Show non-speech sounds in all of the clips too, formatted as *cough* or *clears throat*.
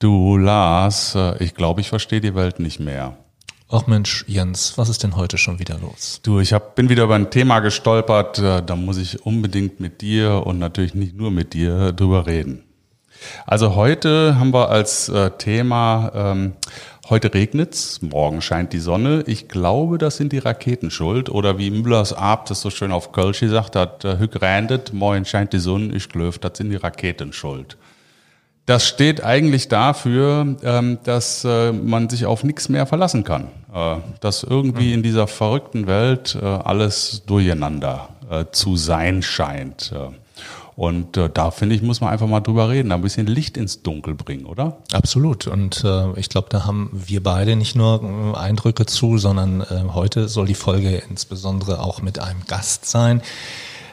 Du Lars, äh, ich glaube, ich verstehe die Welt nicht mehr. Ach Mensch, Jens, was ist denn heute schon wieder los? Du, ich hab, bin wieder über ein Thema gestolpert, äh, da muss ich unbedingt mit dir und natürlich nicht nur mit dir drüber reden. Also heute haben wir als äh, Thema, ähm, heute regnet's, morgen scheint die Sonne. Ich glaube, das sind die Raketen schuld. Oder wie Müllers Ab das so schön auf Kölsch gesagt hat, hück morgen scheint die Sonne, ich glaube, das sind die Raketen schuld. Das steht eigentlich dafür, ähm, dass äh, man sich auf nichts mehr verlassen kann. Äh, dass irgendwie in dieser verrückten Welt äh, alles durcheinander zu sein scheint. Und äh, da finde ich, muss man einfach mal drüber reden, ein bisschen Licht ins Dunkel bringen, oder? Absolut. Und äh, ich glaube, da haben wir beide nicht nur äh, Eindrücke zu, sondern äh, heute soll die Folge insbesondere auch mit einem Gast sein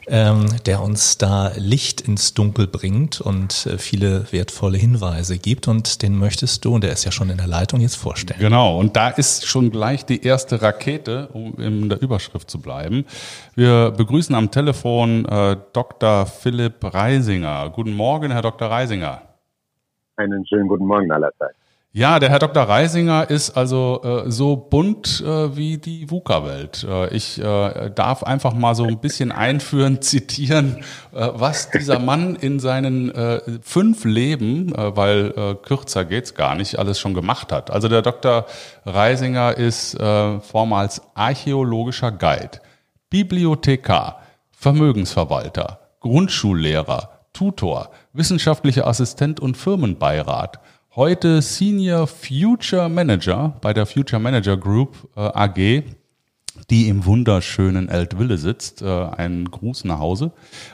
ähm, der uns da Licht ins Dunkel bringt und äh, viele wertvolle Hinweise gibt. Und den möchtest du, und der ist ja schon in der Leitung, jetzt vorstellen. Genau, und da ist schon gleich die erste Rakete, um in der Überschrift zu bleiben. Wir begrüßen am Telefon äh, Dr. Philipp Reisinger. Guten Morgen, Herr Dr. Reisinger. Einen schönen guten Morgen allerseits. Ja, der Herr Dr. Reisinger ist also äh, so bunt äh, wie die VUCA-Welt. Äh, ich äh, darf einfach mal so ein bisschen einführen, *laughs* zitieren, äh, was dieser Mann in seinen äh, fünf Leben, weil kürzer geht's gar nicht, alles schon gemacht hat. Also der Dr. Reisinger ist vormals archäologischer Guide, Bibliothekar, Vermögensverwalter, Grundschullehrer, Tutor, wissenschaftlicher Assistent und Firmenbeirat – heute Senior Future Manager bei der Future Manager Group äh, AG, die im wunderschönen Eltville sitzt. Äh, einen Gruß nach Hause.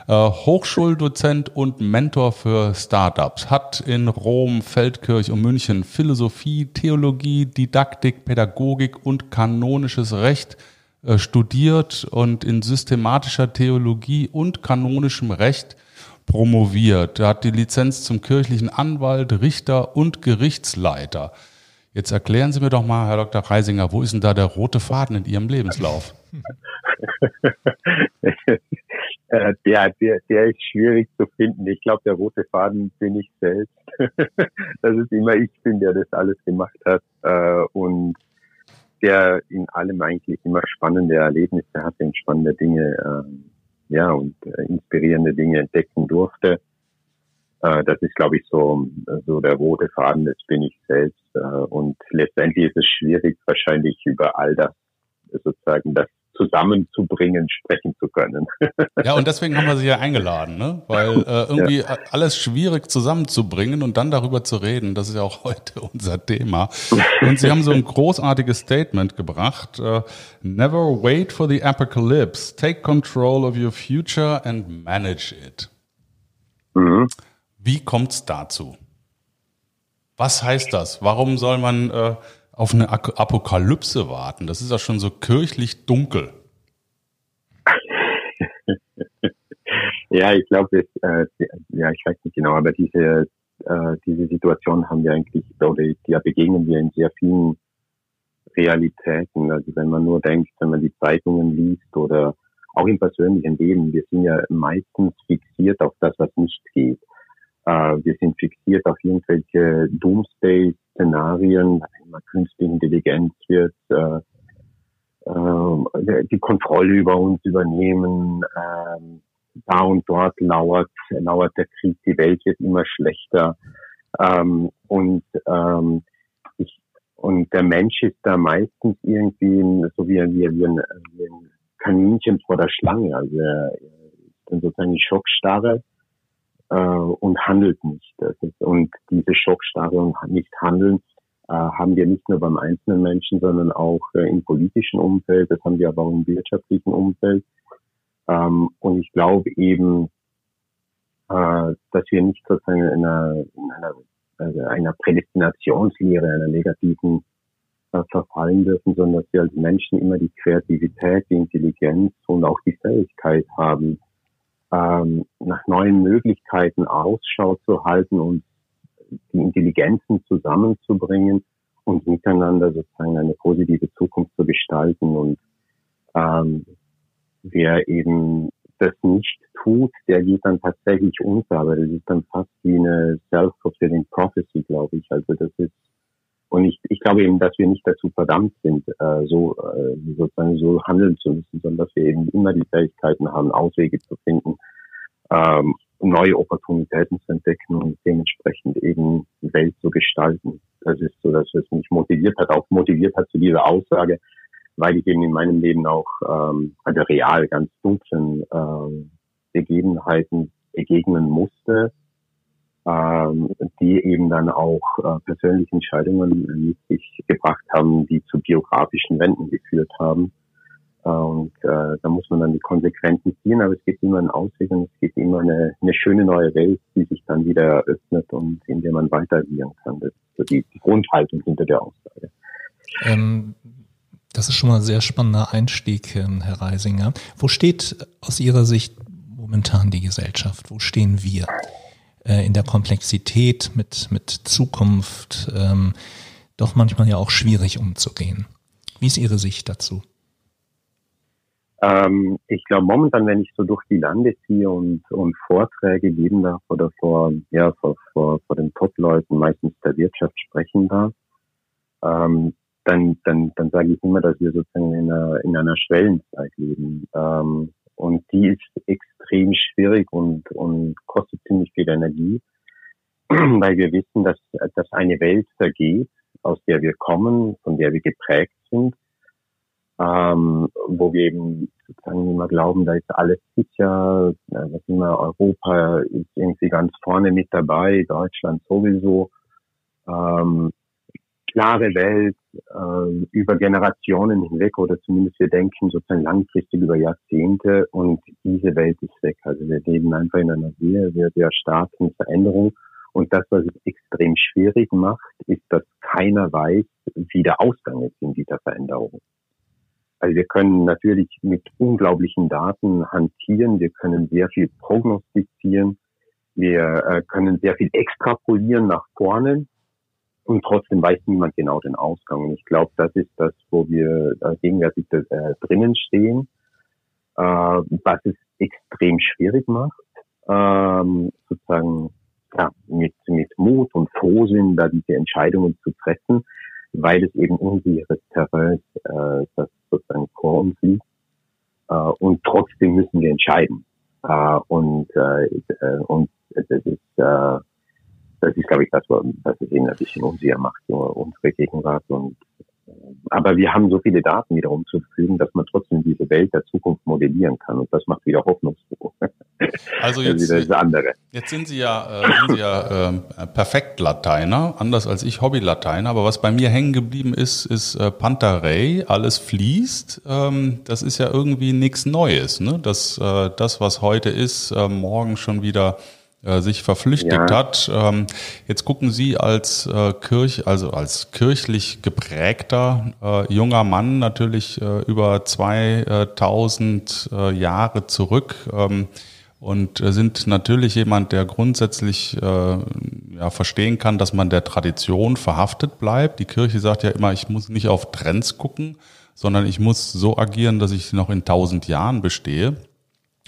Äh, Hochschuldozent und Mentor für Startups. Hat in Rom, Feldkirch und München Philosophie, Theologie, Didaktik, Pädagogik und kanonisches Recht äh, studiert und in systematischer Theologie und kanonischem Recht promoviert. Er hat die Lizenz zum kirchlichen Anwalt, Richter und Gerichtsleiter. Jetzt erklären Sie mir doch mal, Herr Dr. Reisinger, wo ist denn da der rote Faden in Ihrem Lebenslauf? *laughs* Äh, der, der, der ist schwierig zu finden. Ich glaube, der rote Faden bin ich selbst. *laughs* das ist immer ich bin, der das alles gemacht hat äh, und der in allem eigentlich immer spannende Erlebnisse hatte und spannende Dinge ähm, ja, und äh, inspirierende Dinge entdecken durfte. Äh, das ist, glaube ich, so, so der rote Faden, das bin ich selbst. Äh, und letztendlich ist es schwierig, wahrscheinlich über all das sozusagen das zusammenzubringen, sprechen zu können. Ja, und deswegen haben wir Sie ja eingeladen, ne? weil äh, irgendwie ja. alles schwierig zusammenzubringen und dann darüber zu reden, das ist ja auch *laughs* heute unser Thema. Und Sie haben so ein großartiges Statement gebracht, uh, Never wait for the apocalypse, take control of your future and manage it. Mhm. Wie kommt's dazu? Was heißt das? Warum soll man äh, auf eine Apokalypse warten. Das ist ja schon so kirchlich dunkel. *laughs* ja, ich glaube, äh, ja, ich weiß nicht genau, aber diese, äh, diese Situation haben wir eigentlich, oder ja begegnen wir in sehr vielen Realitäten. Also wenn man nur denkt, wenn man die Zeitungen liest oder auch im persönlichen Leben, wir sind ja meistens fixiert auf das, was nicht geht. Äh, wir sind fixiert auf irgendwelche Doomsday-Szenarien, immer künstliche Intelligenz wird äh, äh, die Kontrolle über uns übernehmen. Äh, da und dort lauert, lauert der Krieg, die Welt wird immer schlechter. Ähm, und ähm, und der Mensch ist da meistens irgendwie so wie, wie, wie, ein, wie ein Kaninchen vor der Schlange. Also ist sozusagen die Schockstarre äh, und handelt nicht. Ist, und diese Schockstarre und nicht handeln äh, haben wir nicht nur beim einzelnen Menschen, sondern auch äh, im politischen Umfeld, das haben wir aber auch im wirtschaftlichen Umfeld. Ähm, und ich glaube eben, äh, dass wir nicht sozusagen in einer, in einer, also einer Prädestinationslehre, einer negativen äh, verfallen dürfen, sondern dass wir als Menschen immer die Kreativität, die Intelligenz und auch die Fähigkeit haben, ähm, nach neuen Möglichkeiten Ausschau zu halten und die Intelligenzen zusammenzubringen und miteinander sozusagen eine positive Zukunft zu gestalten. Und ähm, wer eben das nicht tut, der geht dann tatsächlich unter, aber das ist dann fast wie eine self-fulfilling prophecy, glaube ich. Also das ist und ich, ich glaube eben, dass wir nicht dazu verdammt sind, äh, so äh, sozusagen so handeln zu müssen, sondern dass wir eben immer die Fähigkeiten haben, Auswege zu finden, ähm, neue Opportunitäten zu entdecken und dementsprechend eben die Welt zu gestalten. Das ist so, dass es mich motiviert hat, auch motiviert hat zu dieser Aussage, weil ich eben in meinem Leben auch ähm, also real ganz dunklen ähm, Begebenheiten begegnen musste, die eben dann auch äh, persönliche Entscheidungen mit sich gebracht haben, die zu biografischen Wenden geführt haben. Und äh, da muss man dann die Konsequenzen ziehen, aber es gibt immer einen Ausweg und es gibt immer eine, eine schöne neue Welt, die sich dann wieder eröffnet und in der man weiter agieren kann. Das ist so die, die Grundhaltung hinter der Aussage. Ähm, das ist schon mal ein sehr spannender Einstieg, ähm, Herr Reisinger. Wo steht aus Ihrer Sicht momentan die Gesellschaft? Wo stehen wir äh, in der Komplexität mit, mit Zukunft? Ähm, doch manchmal ja auch schwierig umzugehen. Wie ist Ihre Sicht dazu? Ähm, ich glaube momentan, wenn ich so durch die Lande ziehe und, und Vorträge geben darf oder vor, ja, vor, vor, vor den Top-Leuten, meistens der Wirtschaft sprechen darf, ähm, dann, dann, dann sage ich immer, dass wir sozusagen in einer, in einer Schwellenzeit leben. Ähm, und die ist extrem schwierig und, und kostet ziemlich viel Energie, *clears throat* weil wir wissen, dass, dass eine Welt vergeht, aus der wir kommen, von der wir geprägt sind ähm, wo wir eben sozusagen immer glauben, da ist alles sicher, äh, was immer Europa ist irgendwie ganz vorne mit dabei, Deutschland sowieso. Ähm, klare Welt äh, über Generationen hinweg oder zumindest wir denken sozusagen langfristig über Jahrzehnte und diese Welt ist weg. Also wir leben einfach in einer sehr, sehr, sehr starken Veränderung. Und das, was es extrem schwierig macht, ist, dass keiner weiß, wie der Ausgang ist in dieser Veränderung. Also wir können natürlich mit unglaublichen Daten hantieren, wir können sehr viel prognostizieren, wir äh, können sehr viel extrapolieren nach vorne und trotzdem weiß niemand genau den Ausgang. Und ich glaube, das ist das, wo wir äh, gegenwärtig äh, drinnen stehen, äh, was es extrem schwierig macht, ähm, sozusagen ja, mit, mit Mut und Frohsinn da diese Entscheidungen zu treffen, weil es eben unsicheres Terrain ist, äh, das sozusagen vor uns liegt. Äh, und trotzdem müssen wir entscheiden. Äh, und, äh, äh und das ist, äh, das ist, glaube ich, das, was es eben ein bisschen unsicher macht, so unsere Gegenwart. Und, äh, aber wir haben so viele Daten wiederum zur Verfügung, dass man trotzdem diese Welt der Zukunft modellieren kann. Und das macht wieder hoffnungsfroh. *laughs* Also jetzt, jetzt sind Sie ja, äh, sind Sie ja äh, perfekt Lateiner, anders als ich Hobby-Lateiner. Aber was bei mir hängen geblieben ist, ist äh, Pantarei, alles fließt. Ähm, das ist ja irgendwie nichts Neues. Ne? Dass äh, das, was heute ist, äh, morgen schon wieder äh, sich verflüchtigt ja. hat. Ähm, jetzt gucken Sie als äh, Kirch, also als kirchlich geprägter äh, junger Mann natürlich äh, über 2000 äh, Jahre zurück. Ähm, und sind natürlich jemand, der grundsätzlich äh, ja, verstehen kann, dass man der Tradition verhaftet bleibt. Die Kirche sagt ja immer, ich muss nicht auf Trends gucken, sondern ich muss so agieren, dass ich noch in tausend Jahren bestehe.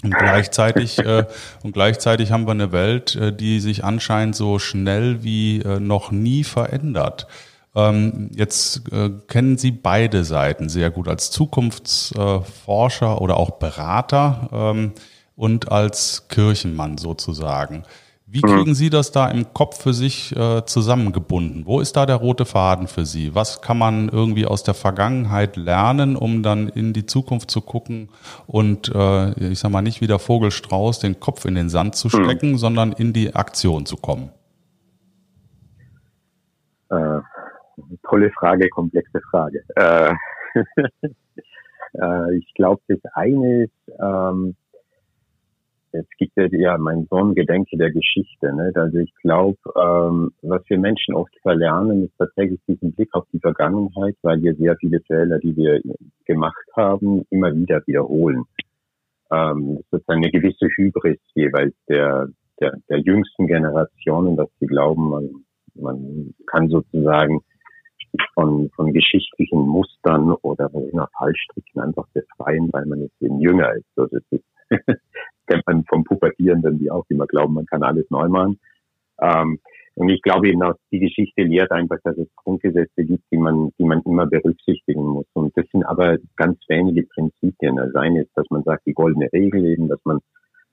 Und gleichzeitig, äh, und gleichzeitig haben wir eine Welt, äh, die sich anscheinend so schnell wie äh, noch nie verändert. Ähm, jetzt äh, kennen Sie beide Seiten sehr gut als Zukunftsforscher oder auch Berater. Ähm, und als Kirchenmann sozusagen. Wie mhm. kriegen Sie das da im Kopf für sich äh, zusammengebunden? Wo ist da der rote Faden für Sie? Was kann man irgendwie aus der Vergangenheit lernen, um dann in die Zukunft zu gucken und äh, ich sag mal nicht wie der Vogelstrauß den Kopf in den Sand zu mhm. stecken, mhm. sondern in die Aktion zu kommen? Äh, tolle Frage, komplexe Frage. Äh, *laughs* äh ich glaube, das eine ist, ähm, Jetzt gibt es ja mein Sohn Gedenke der Geschichte. Ne? Also ich glaube, ähm, was wir Menschen oft verlernen, ist tatsächlich diesen Blick auf die Vergangenheit, weil wir sehr viele Fehler, die wir gemacht haben, immer wieder wiederholen. Ähm, das ist eine gewisse Hybris jeweils der, der, der jüngsten Generationen, dass sie glauben, man, man kann sozusagen von, von geschichtlichen Mustern oder falsch Fallstricken einfach befreien, weil man jetzt eben jünger ist. Also es ist kennt man vom Pubertierenden, die auch immer glauben, man kann alles neu machen. Ähm, und ich glaube eben auch, die Geschichte lehrt einfach, dass es Grundgesetze gibt, die man, die man immer berücksichtigen muss. Und das sind aber ganz wenige Prinzipien. Das eine ist, dass man sagt, die goldene Regel eben, dass man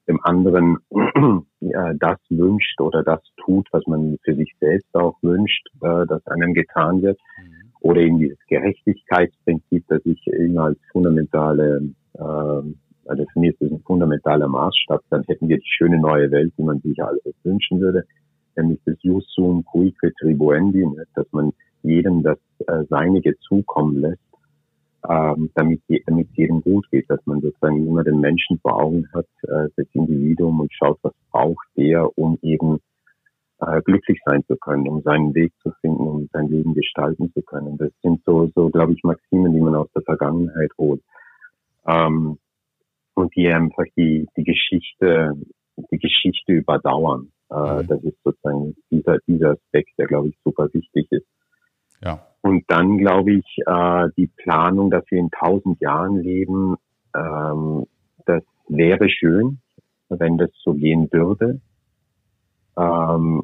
dem anderen *clears throat* äh, das wünscht oder das tut, was man für sich selbst auch wünscht, äh, dass einem getan wird. Mhm. Oder eben dieses Gerechtigkeitsprinzip, das ich immer als fundamentale, äh, also für mich ist das ein fundamentaler Maßstab, dann hätten wir die schöne neue Welt, die man sich alles wünschen würde nämlich das Jus sum cuique tribuendi, ne, dass man jedem das äh, Seinige zukommen lässt, ähm, damit, damit jedem gut geht, dass man sozusagen immer den Menschen vor Augen hat, äh, das Individuum und schaut, was braucht der, um eben äh, glücklich sein zu können, um seinen Weg zu finden, um sein Leben gestalten zu können. Das sind so, so glaube ich, Maximen, die man aus der Vergangenheit holt. Ähm, und die einfach die, die Geschichte, die Geschichte überdauern. Äh, mhm. Das ist sozusagen dieser, dieser Aspekt, der, glaube ich, super wichtig ist. Ja. Und dann, glaube ich, äh, die Planung, dass wir in tausend Jahren leben, ähm, das wäre schön, wenn das so gehen würde. Ähm,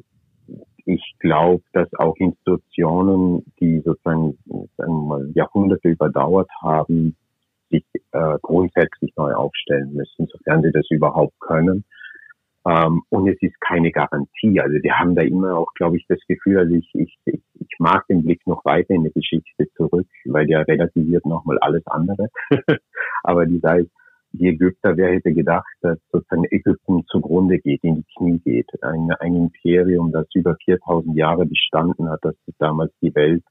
ich glaube, dass auch Institutionen, die sozusagen sagen wir mal, Jahrhunderte überdauert haben, sich äh, grundsätzlich neu aufstellen müssen, sofern sie das überhaupt können. Ähm, und es ist keine Garantie. Also wir haben da immer auch, glaube ich, das Gefühl, also ich, ich, ich, mag den Blick noch weiter in die Geschichte zurück, weil der relativiert nochmal alles andere. *laughs* Aber die sei die Ägypter, wer hätte gedacht, dass sozusagen Ägypten zugrunde geht, in die Knie geht. Ein, ein Imperium, das über 4000 Jahre bestanden hat, das damals die Welt,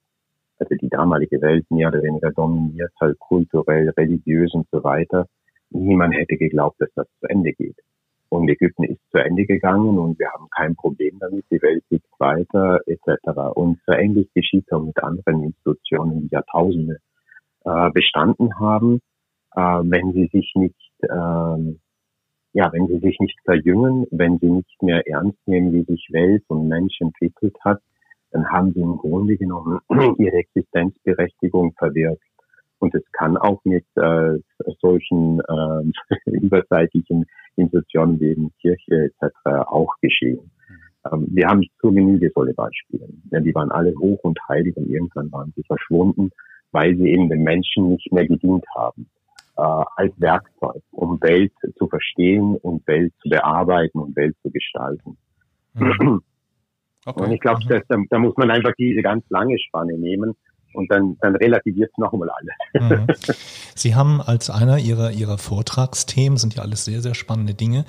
also die damalige Welt mehr oder weniger dominiert, halt kulturell, religiös und so weiter. Niemand hätte geglaubt, dass das zu Ende geht. Und Ägypten ist zu Ende gegangen und wir haben kein Problem damit. Die Welt geht weiter etc. Und so ähnlich geschieht auch mit anderen Institutionen, die Jahrtausende äh, bestanden haben, äh, wenn sie sich nicht äh, ja, wenn sie sich nicht verjüngen, wenn sie nicht mehr ernst nehmen, wie sich Welt und Mensch entwickelt hat, dann haben sie im Grunde genommen *clears throat* ihre Existenzberechtigung verwirkt. Und es kann auch mit äh, solchen *laughs* äh, überzeitlichen Institutionen wie eben Kirche etc. auch geschehen. Ähm, wir haben zur Genüge solche Beispiele. Ja, die waren alle hoch und heilig und irgendwann waren sie verschwunden, weil sie eben den Menschen nicht mehr gedient haben äh, als Werkzeug, um Welt zu verstehen und Welt zu bearbeiten und Welt zu gestalten. Mhm. *clears throat* Okay. Und ich glaube, mhm. da, da muss man einfach diese ganz lange Spanne nehmen und dann, dann relativiert es nochmal alles. Mhm. *laughs* Sie haben als einer Ihrer, Ihrer Vortragsthemen, sind ja alles sehr, sehr spannende Dinge,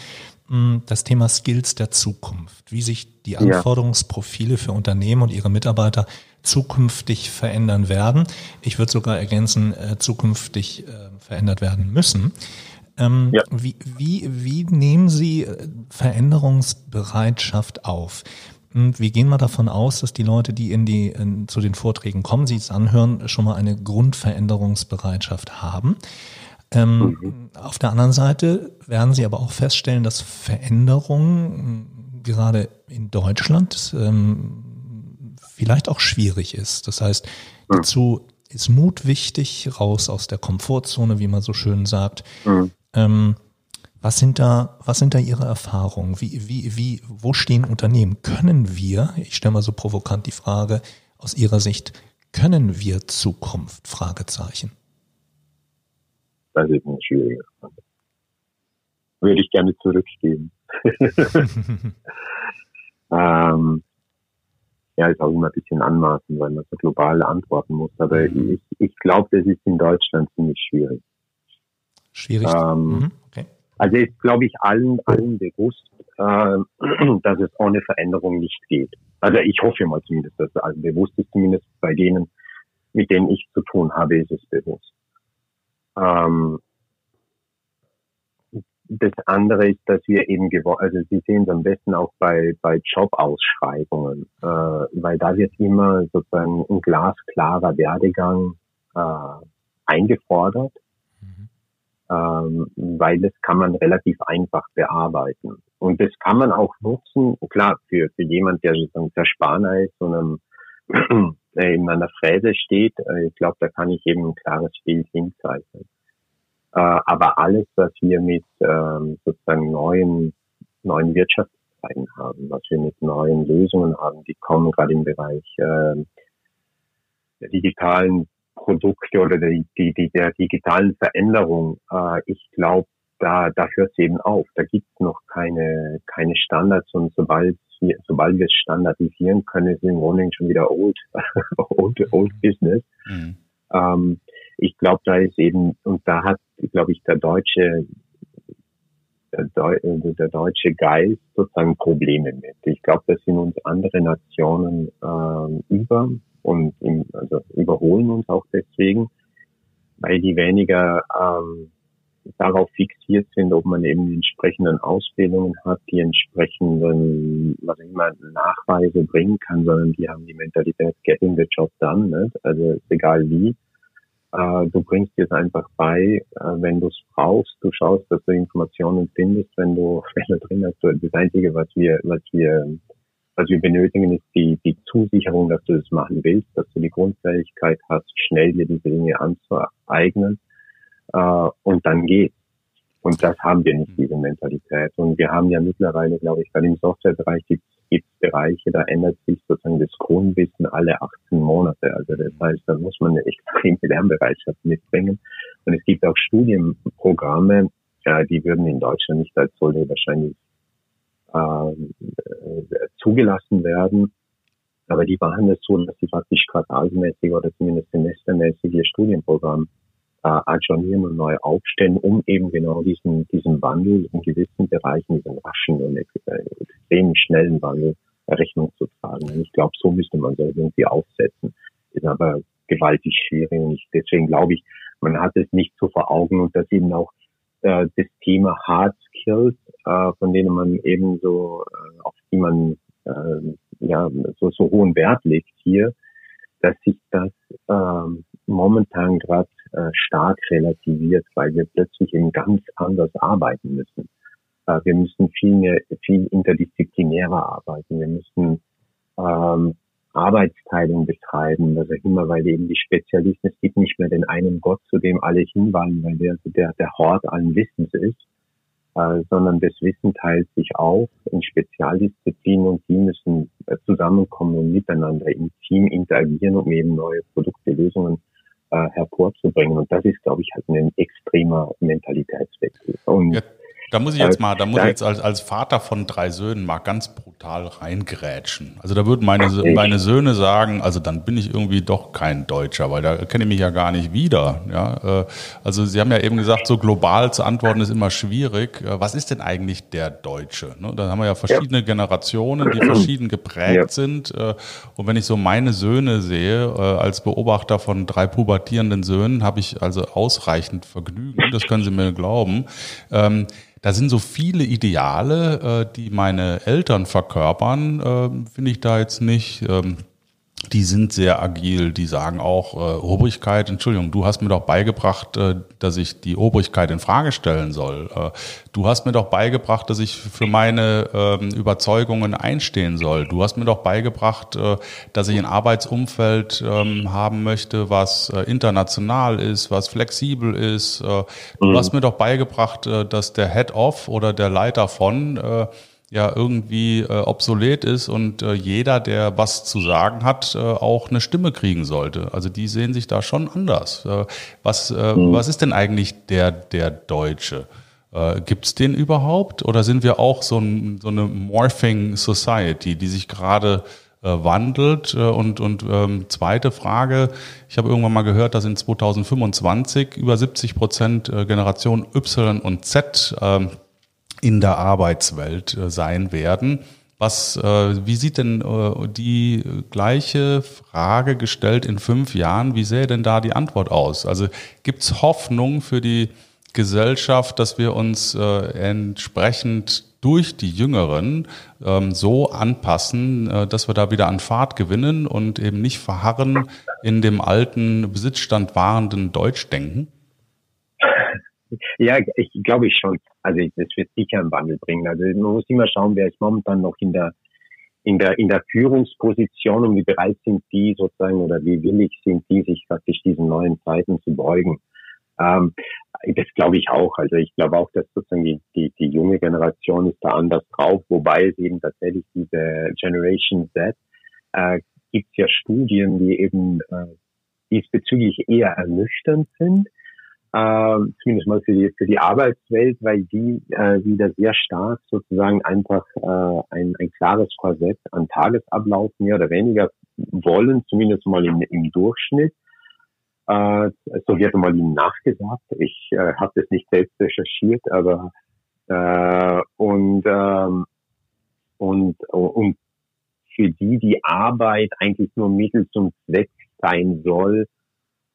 mm, das Thema Skills der Zukunft, wie sich die Anforderungsprofile für Unternehmen und ihre Mitarbeiter zukünftig verändern werden. Ich würde sogar ergänzen, äh, zukünftig äh, verändert werden müssen. Ähm, ja. wie, wie, wie nehmen Sie äh, Veränderungsbereitschaft auf? Wir gehen mal davon aus, dass die Leute, die in die in, zu den Vorträgen kommen, sie es anhören, schon mal eine Grundveränderungsbereitschaft haben. Ähm, mhm. Auf der anderen Seite werden sie aber auch feststellen, dass Veränderung gerade in Deutschland ähm, vielleicht auch schwierig ist. Das heißt, mhm. dazu ist Mut wichtig, raus aus der Komfortzone, wie man so schön sagt. Mhm. Ähm, was sind da, was sind da Ihre Erfahrungen? Wie, wie, wie, wo stehen Unternehmen? Können wir, ich stelle mal so provokant die Frage, aus Ihrer Sicht, können wir Zukunft? Fragezeichen. Das ist eine schwierige Frage. Würde ich gerne zurückgeben. *laughs* ähm, ja, ist auch immer ein bisschen anmaßend, weil man so global antworten muss. Aber mhm. ich, ich glaube, das ist in Deutschland ziemlich schwierig. Schwierig. Ähm, mhm. okay. Also ist, glaube ich, allen, allen bewusst, äh, *clears throat* dass es ohne Veränderung nicht geht. Also ich hoffe mal zumindest, dass es allen bewusst ist, zumindest bei denen, mit denen ich zu tun habe, ist es bewusst. Ähm, das andere ist, dass wir eben also Sie sehen es am besten auch bei, bei Jobausschreibungen, äh, weil da wird immer sozusagen ein glasklarer Werdegang äh, eingefordert ähm, weil das kann man relativ einfach bearbeiten. Und das kann man auch nutzen, klar, für, für jemand, der sozusagen Zerspaner ist und einem, *clears throat* in einer Fräse steht, äh, ich glaube, da kann ich eben ein klares Bild hinzeichnen. Äh, aber alles, was wir mit ähm, sozusagen neuen, neuen Wirtschaftszweigen haben, was wir mit neuen Lösungen haben, die kommen gerade im Bereich äh, der digitalen Produkte oder die, die, die, der digitalen Veränderung. Äh, ich glaube, da, da hört es eben auf. Da gibt es noch keine, keine Standards und sobald wir, sobald wir es standardisieren können, ist im Grunde schon wieder old, *laughs* old, old business. Mhm. Ähm, ich glaube, da ist eben, und da hat, glaube ich, der deutsche, der, Deu der deutsche Geist sozusagen Probleme mit. Ich glaube, da sind uns andere Nationen ähm, über und im, also überholen uns auch deswegen, weil die weniger ähm, darauf fixiert sind, ob man eben die entsprechenden Ausbildungen hat, die entsprechenden, was ich immer, Nachweise bringen kann, sondern die haben die Mentalität getting the job done, ne? also egal wie. Äh, du bringst dir es einfach bei, äh, wenn du es brauchst, du schaust, dass du Informationen findest, wenn du *laughs* Fälle drin hast. Das Einzige, was wir, was wir, was wir benötigen, ist die, die Zusicherung, dass du das machen willst, dass du die Grundfähigkeit hast, schnell dir diese Dinge anzueignen äh, und dann geht. Und das haben wir nicht, diese Mentalität. Und wir haben ja mittlerweile, glaube ich, bei dem Softwarebereich gibt es Bereiche, da ändert sich sozusagen das Grundwissen alle 18 Monate. Also das heißt, da muss man eine extreme Lernbereitschaft mitbringen. Und es gibt auch Studienprogramme, äh, die würden in Deutschland nicht als solche wahrscheinlich äh, zugelassen werden. Aber die waren es so, dass sie faktisch quartalsmäßig oder zumindest semestermäßig ihr Studienprogramm äh, adjournieren und neu aufstellen, um eben genau diesen, diesen Wandel in gewissen Bereichen, diesen raschen und extrem schnellen Wandel Rechnung zu tragen. Und ich glaube, so müsste man das irgendwie aufsetzen. Ist aber gewaltig schwierig und ich, deswegen glaube ich, man hat es nicht so vor Augen und dass eben auch äh, das Thema Hard Skills, äh, von denen man eben so, äh, auf die man äh, ja so, so hohen Wert legt hier, dass sich das ähm, momentan gerade äh, stark relativiert, weil wir plötzlich eben ganz anders arbeiten müssen. Äh, wir müssen viel mehr, viel interdisziplinärer arbeiten. Wir müssen ähm, Arbeitsteilung betreiben, was auch immer, weil eben die Spezialisten, es gibt nicht mehr den einen Gott, zu dem alle hinwollen, weil der, der, der Hort allen Wissens ist, äh, sondern das Wissen teilt sich auf in Spezialdisziplinen und die müssen äh, zusammenkommen und miteinander im Team interagieren, um eben neue Produkte, Lösungen hervorzubringen. Und das ist, glaube ich, halt ein extremer Mentalitätswechsel. Und ja, da muss ich jetzt mal, da muss ich jetzt als, als Vater von drei Söhnen mal ganz brutal reingrätschen. Also da würden meine, meine Söhne sagen, also dann bin ich irgendwie doch kein Deutscher, weil da kenne ich mich ja gar nicht wieder. Ja, äh, also Sie haben ja eben gesagt, so global zu antworten ist immer schwierig. Äh, was ist denn eigentlich der Deutsche? Ne, da haben wir ja verschiedene. Generationen, die *clears throat* verschieden geprägt ja. sind. Äh, und wenn ich so meine Söhne sehe, als Beobachter von drei pubertierenden Söhnen, habe ich also ausreichend Vergnügen. Das können Sie mir glauben. Da sind so viele Ideale, äh, die meine Eltern verkörpern, äh, finde ich da jetzt nicht. Ähm, die sind sehr agil, die sagen auch äh, Obrigkeit, Entschuldigung, du hast mir doch beigebracht, äh, dass ich die Obrigkeit in Frage stellen soll. Äh, du hast mir doch beigebracht, dass ich für meine ähm, Überzeugungen einstehen soll. Du hast mir doch beigebracht, äh, dass ich ein Arbeitsumfeld ähm, haben möchte, was äh, international ist, was flexibel ist. Äh, du mhm. hast mir doch beigebracht, äh, dass der Head-Off oder der Leiter von äh, ja irgendwie äh, obsolet ist und äh, jeder, der was zu sagen hat, äh, auch eine Stimme kriegen sollte. Also die sehen sich da schon anders. Äh, was, äh, mhm. was ist denn eigentlich der, der Deutsche? Äh, Gibt es den überhaupt? Oder sind wir auch so, ein, so eine Morphing Society, die sich gerade äh, wandelt? Äh, und, und ähm, zweite Frage, ich habe irgendwann mal gehört, dass in 2025 über 70 Prozent äh, Generation Y und Z äh, in der Arbeitswelt äh, sein werden. Was, äh, wie sieht denn äh, die gleiche Frage gestellt in fünf Jahren? Wie sähe denn da die Antwort aus? Also gibt es Hoffnung für die Gesellschaft, dass wir uns entsprechend durch die Jüngeren ähm, so anpassen, dass wir da wieder an Fahrt gewinnen und eben nicht verharren in dem alten Besitzstand wahrenden Deutschdenken? Ja, ich glaube ich schon. Also das wird sicher einen Wandel bringen. Also man muss immer schauen, wer ist momentan noch in der in der in der Führungsposition und wie bereit sind die sozusagen oder wie willig sind die sich praktisch diesen neuen Zeiten zu beugen. Ähm, das glaube ich auch. Also ich glaube auch, dass sozusagen die, die, die junge Generation ist da anders drauf, wobei es eben tatsächlich diese Generation Z äh, gibt ja Studien, die eben äh, diesbezüglich eher ernüchternd sind, äh, zumindest mal für die, für die Arbeitswelt, weil die äh, wieder sehr stark sozusagen einfach äh, ein, ein klares Korsett an Tagesablauf mehr oder weniger wollen, zumindest mal im, im Durchschnitt. Äh, so wird mal ihnen nachgesagt. Ich äh, habe das nicht selbst recherchiert, aber äh, und, ähm, und, und für die die Arbeit eigentlich nur Mittel zum Zweck sein soll,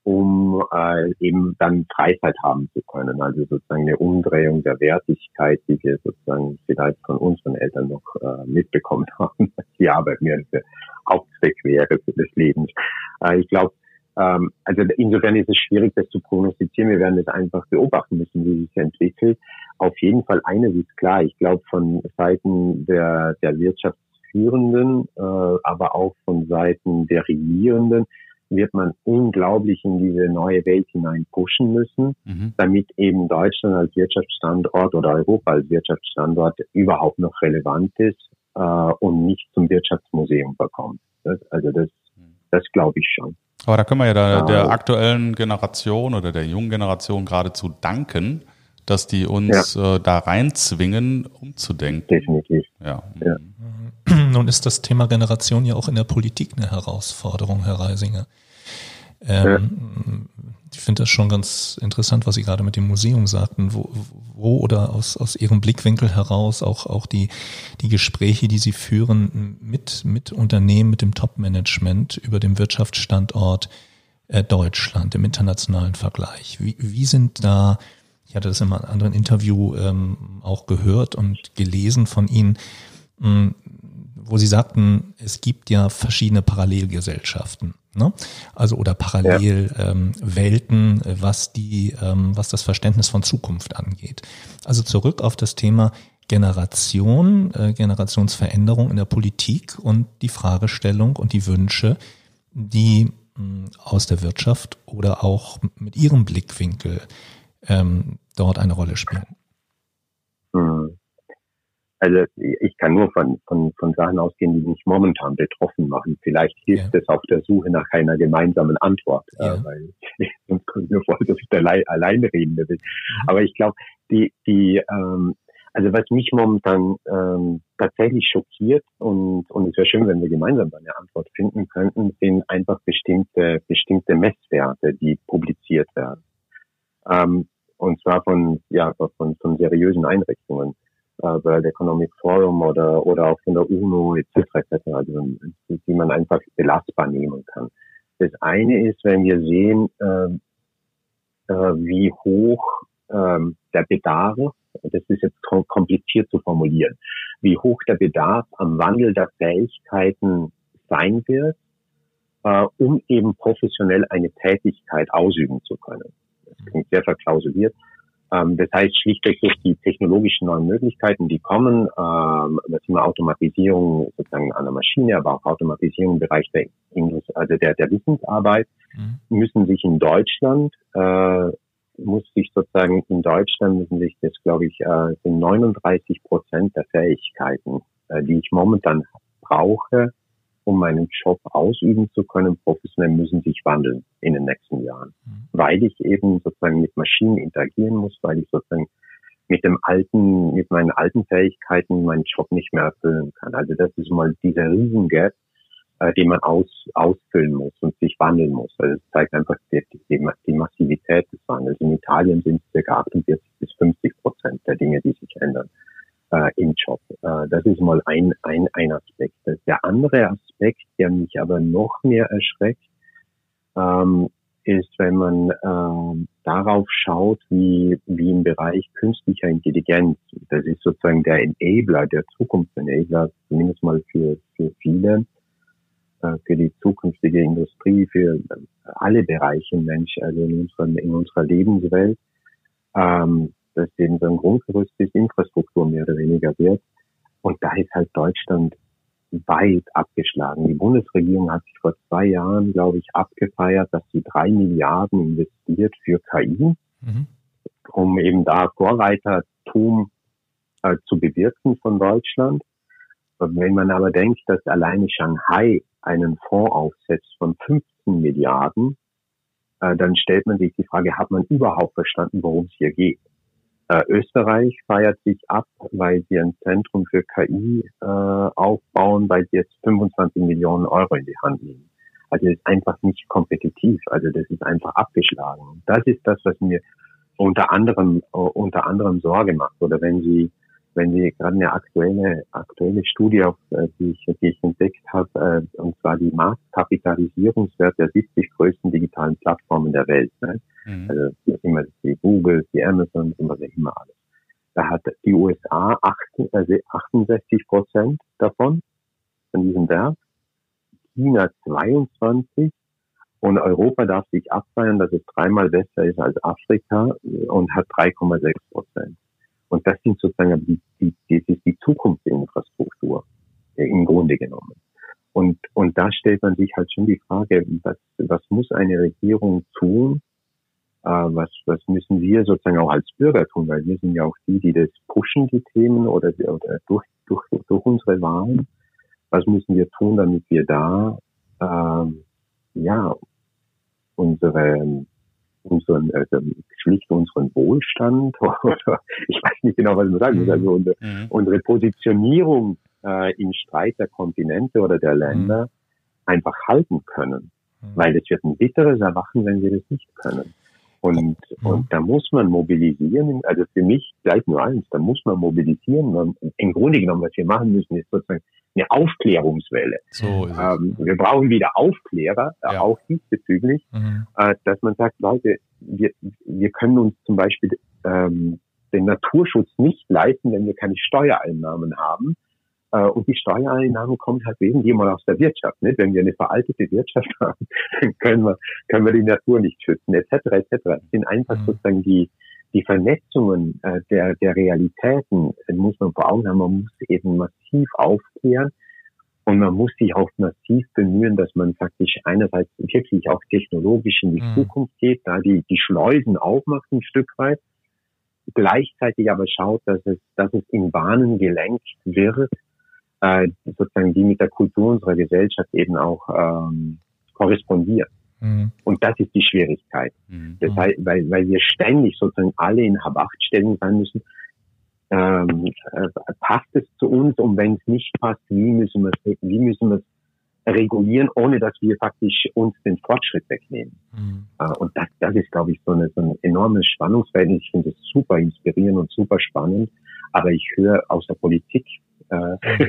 um äh, eben dann Freizeit haben zu können. Also sozusagen eine Umdrehung der Wertigkeit, die wir sozusagen vielleicht von unseren Eltern noch äh, mitbekommen *laughs* haben, dass die Arbeit mehr der Hauptzweck wäre für das Leben. Äh, ich glaube, ähm, also insofern ist es schwierig, das zu prognostizieren. Wir werden das einfach beobachten müssen, wie sich entwickelt. Auf jeden Fall eines ist klar. Ich glaube, von Seiten der, der Wirtschaftsführenden, äh, aber auch von Seiten der Regierenden wird man unglaublich in diese neue Welt hinein pushen müssen, mhm. damit eben Deutschland als Wirtschaftsstandort oder Europa als Wirtschaftsstandort überhaupt noch relevant ist äh, und nicht zum Wirtschaftsmuseum verkommt. Das, also das, das glaube ich schon. Aber da können wir ja der, der aktuellen Generation oder der jungen Generation geradezu danken, dass die uns ja. äh, da reinzwingen, umzudenken. Definitiv. Ja. ja. *clears throat* Nun ist das Thema Generation ja auch in der Politik eine Herausforderung, Herr Reisinger. Ähm, ja. Ich finde das schon ganz interessant, was Sie gerade mit dem Museum sagten, wo, wo oder aus, aus Ihrem Blickwinkel heraus auch, auch die, die Gespräche, die Sie führen mit, mit Unternehmen, mit dem Top-Management über den Wirtschaftsstandort äh, Deutschland im internationalen Vergleich. Wie, wie sind da, ich hatte das in einem anderen Interview ähm, auch gehört und gelesen von Ihnen, mh, wo Sie sagten, es gibt ja verschiedene Parallelgesellschaften. Ne? Also oder Parallelwelten, ja. ähm, was die, ähm, was das Verständnis von Zukunft angeht. Also zurück auf das Thema Generation, äh, Generationsveränderung in der Politik und die Fragestellung und die Wünsche, die mh, aus der Wirtschaft oder auch mit ihrem Blickwinkel ähm, dort eine Rolle spielen. Mhm. Also ich kann nur von, von, von Sachen ausgehen, die mich momentan betroffen machen. Vielleicht hilft ja. es auf der Suche nach einer gemeinsamen Antwort, ja. äh, weil *laughs* sonst kommt mir vor, dass ich da allein, alleine reden will. Mhm. Aber ich glaube, die, die, ähm, also was mich momentan ähm, tatsächlich schockiert und, und es wäre schön, wenn wir gemeinsam eine Antwort finden könnten, sind einfach bestimmte, bestimmte Messwerte, die publiziert werden. Ähm, und zwar von, ja, von, von seriösen Einrichtungen äh, World Economic Forum oder, oder auch von der UNO etc. etc. Also, die man einfach belastbar nehmen kann. Das eine ist, wenn wir sehen, äh, äh, wie hoch äh, der Bedarf, das ist jetzt kompliziert zu formulieren, wie hoch der Bedarf am Wandel der Fähigkeiten sein wird, äh, um eben professionell eine Tätigkeit ausüben zu können. Das klingt sehr verklausuliert, das heißt schlichtweg durch die technologischen neuen Möglichkeiten, die kommen, ähm, das Thema Automatisierung sozusagen an der Maschine, aber auch Automatisierung im Bereich der, also der, der Wissensarbeit, mhm. müssen sich in Deutschland, äh, muss sich sozusagen in Deutschland müssen sich das, glaube ich, äh, sind 39 Prozent der Fähigkeiten, äh, die ich momentan brauche, um meinen Job ausüben zu können, professionell müssen sich wandeln in den nächsten Jahren, mhm. weil ich eben sozusagen mit Maschinen interagieren muss, weil ich sozusagen mit dem alten, mit meinen alten Fähigkeiten meinen Job nicht mehr erfüllen kann. Also das ist mal dieser Riesengap, äh, den man aus, ausfüllen muss und sich wandeln muss. Also es zeigt einfach die, die, die Massivität des Wandels. In Italien sind es ca. 48 bis 50 Prozent der Dinge, die sich ändern äh, im Job. Äh, das ist mal ein, ein, ein Aspekt. Der andere Aspekt, der mich aber noch mehr erschreckt, ähm, ist, wenn man äh, darauf schaut, wie, wie im Bereich künstlicher Intelligenz, das ist sozusagen der Enabler, der Zukunftsenabler, zumindest mal für, für viele, äh, für die zukünftige Industrie, für alle Bereiche Mensch, also in unserer, in unserer Lebenswelt, ähm, dass eben so ein Grundgerüst ist, Infrastruktur mehr oder weniger wird. Und da ist halt Deutschland weit abgeschlagen. Die Bundesregierung hat sich vor zwei Jahren, glaube ich, abgefeiert, dass sie drei Milliarden investiert für KI. mhm. um eben da Vorreitertum äh, zu bewirken von Deutschland. Wenn man aber denkt, dass alleine Shanghai einen Fonds aufsetzt von 15 Milliarden, äh, dann stellt man sich die Frage, hat man überhaupt verstanden, worum es hier geht? Äh, Österreich feiert sich ab, weil sie ein Zentrum für KI äh, aufbauen, weil sie jetzt 25 Millionen Euro in die Hand nehmen. Also das ist einfach nicht kompetitiv. Also das ist einfach abgeschlagen. Das ist das, was mir unter anderem unter anderem Sorge macht. Oder wenn Sie wenn Sie gerade eine aktuelle, aktuelle Studie, auf, äh, die, ich, die ich entdeckt habe, äh, und zwar die Marktkapitalisierungswert der 70 größten digitalen Plattformen der Welt. Ne? Mhm. Also wir die Google, die Amazon, was auch immer alles. Da hat die USA 68 Prozent davon, von diesem Wert, China 22 und Europa darf sich abfeiern, dass es dreimal besser ist als Afrika und hat 3,6 Prozent. Und das sind sozusagen die, die, das ist die Zukunftsinfrastruktur äh, im Grunde genommen. Und, und da stellt man sich halt schon die Frage, was, was muss eine Regierung tun? Äh, was, was müssen wir sozusagen auch als Bürger tun? Weil wir sind ja auch die, die das pushen, die Themen oder, oder durch, durch, durch unsere Wahlen. Was müssen wir tun, damit wir da, ähm, ja, unsere unseren, also schlicht unseren Wohlstand *laughs* oder ich weiß nicht genau, was man sagen muss, also unsere, mhm. unsere Positionierung äh, im Streit der Kontinente oder der Länder mhm. einfach halten können. Mhm. Weil es wird ein bitteres Erwachen, wenn wir das nicht können. Und, und da muss man mobilisieren, also für mich gleich nur eins, da muss man mobilisieren. Man, Im Grunde genommen, was wir machen müssen, ist sozusagen eine Aufklärungswelle. So ähm, wir brauchen wieder Aufklärer, äh, ja. auch diesbezüglich, mhm. äh, dass man sagt, Leute, wir, wir können uns zum Beispiel ähm, den Naturschutz nicht leisten, wenn wir keine Steuereinnahmen haben. Äh, und die Steuereinnahmen kommen halt wesentlich mal aus der Wirtschaft. Nicht? Wenn wir eine veraltete Wirtschaft *laughs* haben, dann können wir, können wir die Natur nicht schützen, etc. etc. Das sind einfach mhm. sozusagen die, die Vernetzungen äh, der, der Realitäten muss man vor Augen haben. Man muss eben massiv aufklären und man muss sich auch massiv bemühen, dass man faktisch einerseits wirklich auch technologisch in die mhm. Zukunft geht, da die, die Schleusen aufmacht ein Stück weit, gleichzeitig aber schaut, dass es, dass es in Bahnen gelenkt wird, äh, sozusagen die mit der Kultur unserer Gesellschaft eben auch ähm, korrespondieren. Mhm. Und das ist die Schwierigkeit. Mhm. Das heißt, weil, weil wir ständig sozusagen alle in Habachtstellung sein müssen. Ähm, äh, passt es zu uns und wenn es nicht passt, wie müssen wir es, wie müssen wir es regulieren, ohne dass wir faktisch uns den Fortschritt wegnehmen. Mhm. Äh, und das, das ist, glaube ich, so, eine, so ein enormes Spannungsfeld. Ich finde es super inspirierend und super spannend. Aber ich höre aus der Politik äh,